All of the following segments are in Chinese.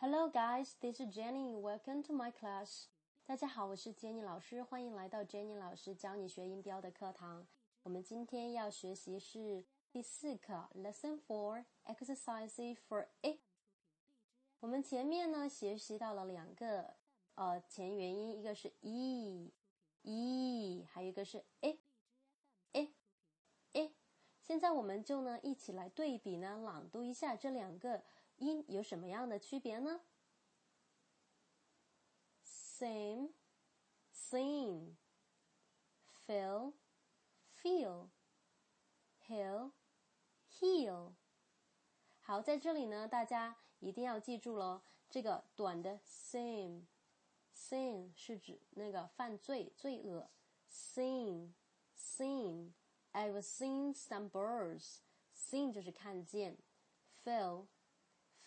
Hello, guys. This is Jenny. Welcome to my class. 大家好，我是 Jenny 老师，欢迎来到 Jenny 老师教你学音标的课堂。我们今天要学习是第四课，Lesson Four, Exercise for A。我们前面呢学习到了两个呃前元音，一个是 e e，还有一个是 a a a。现在我们就呢一起来对比呢朗读一下这两个音有什么样的区别呢？Same, sing, feel, feel, heal, heal。好，在这里呢，大家一定要记住喽。这个短的 same，sin 是指那个犯罪、罪恶。sin，sin，I've seen some birds。seen 就是看见。Fell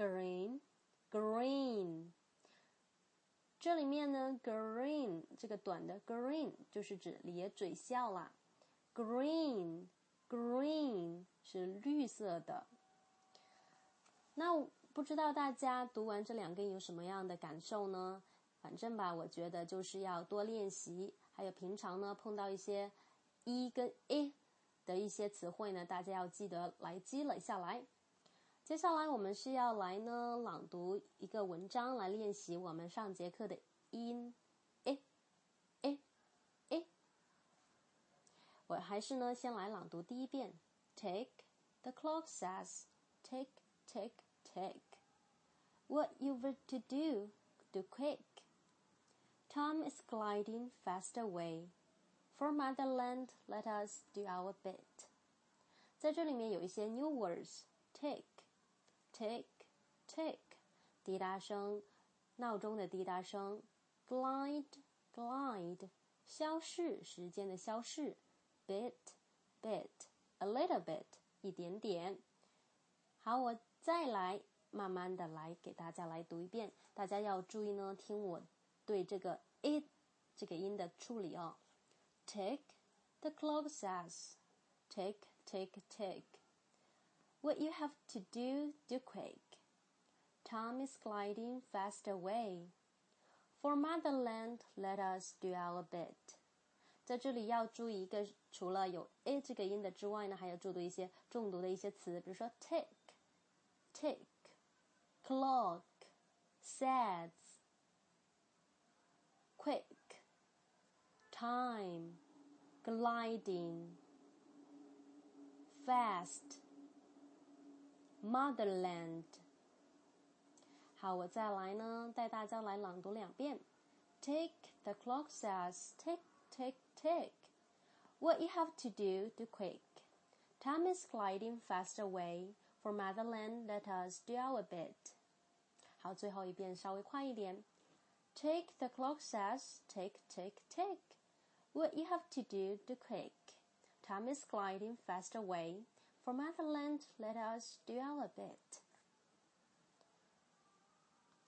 Green, green，。这里面呢，green 这个短的 green 就是指咧嘴笑啦。green，green。是绿色的。那不知道大家读完这两个有什么样的感受呢？反正吧，我觉得就是要多练习，还有平常呢碰到一些 e 跟 a 的一些词汇呢，大家要记得来积累下来。接下来我们是要来呢朗读一个文章来练习我们上节课的音诶诶诶。我还是呢先来朗读第一遍。Tick, the clock says. Tick, tick, tick. What you've to do, do quick. Time is gliding fast away. For motherland, let us do our bit. 在这里面有一些 new words. Tick, tick, tick. 滴答声，闹钟的滴答声。Glide, glide. 消逝，时间的消逝。Bit, bit. A little bit，一点点。好，我再来慢慢的来给大家来读一遍。大家要注意呢，听我对这个 it 这个音的处理哦。Tick, the clock says. Tick, tick, tick. What you have to do, do quick. Time is gliding fast away. For motherland, let us do our bit. 在这里要注意一个，除了有 a 这个音的之外呢，还要注意一些重读的一些词，比如说 tick、tick、clock、says、quick、time、gliding、fast、 motherland。好，我再来呢，带大家来朗读两遍。Tick the clock says tick tick tick. What you have to do, do quick. Time is gliding fast away. For motherland, let us do our bit. 好，最后一遍稍微快一点。Tick the clock says, tick, tick, tick. What you have to do, do quick. Time is gliding fast away. For motherland, let us do our bit.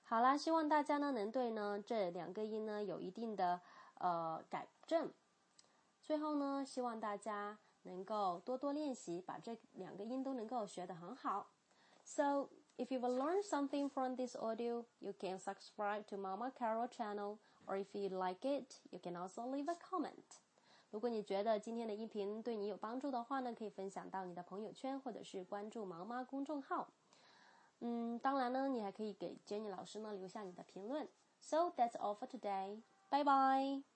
好啦，希望大家呢能对呢这两个音呢有一定的呃改正。最后呢，希望大家能够多多练习，把这两个音都能够学得很好。So if you will learn something from this audio, you can subscribe to Mama Carol channel, or if you like it, you can also leave a comment. 如果你觉得今天的音频对你有帮助的话呢，可以分享到你的朋友圈，或者是关注毛妈公众号。嗯，当然呢，你还可以给 Jenny 老师呢留下你的评论。So that's all for today. Bye bye.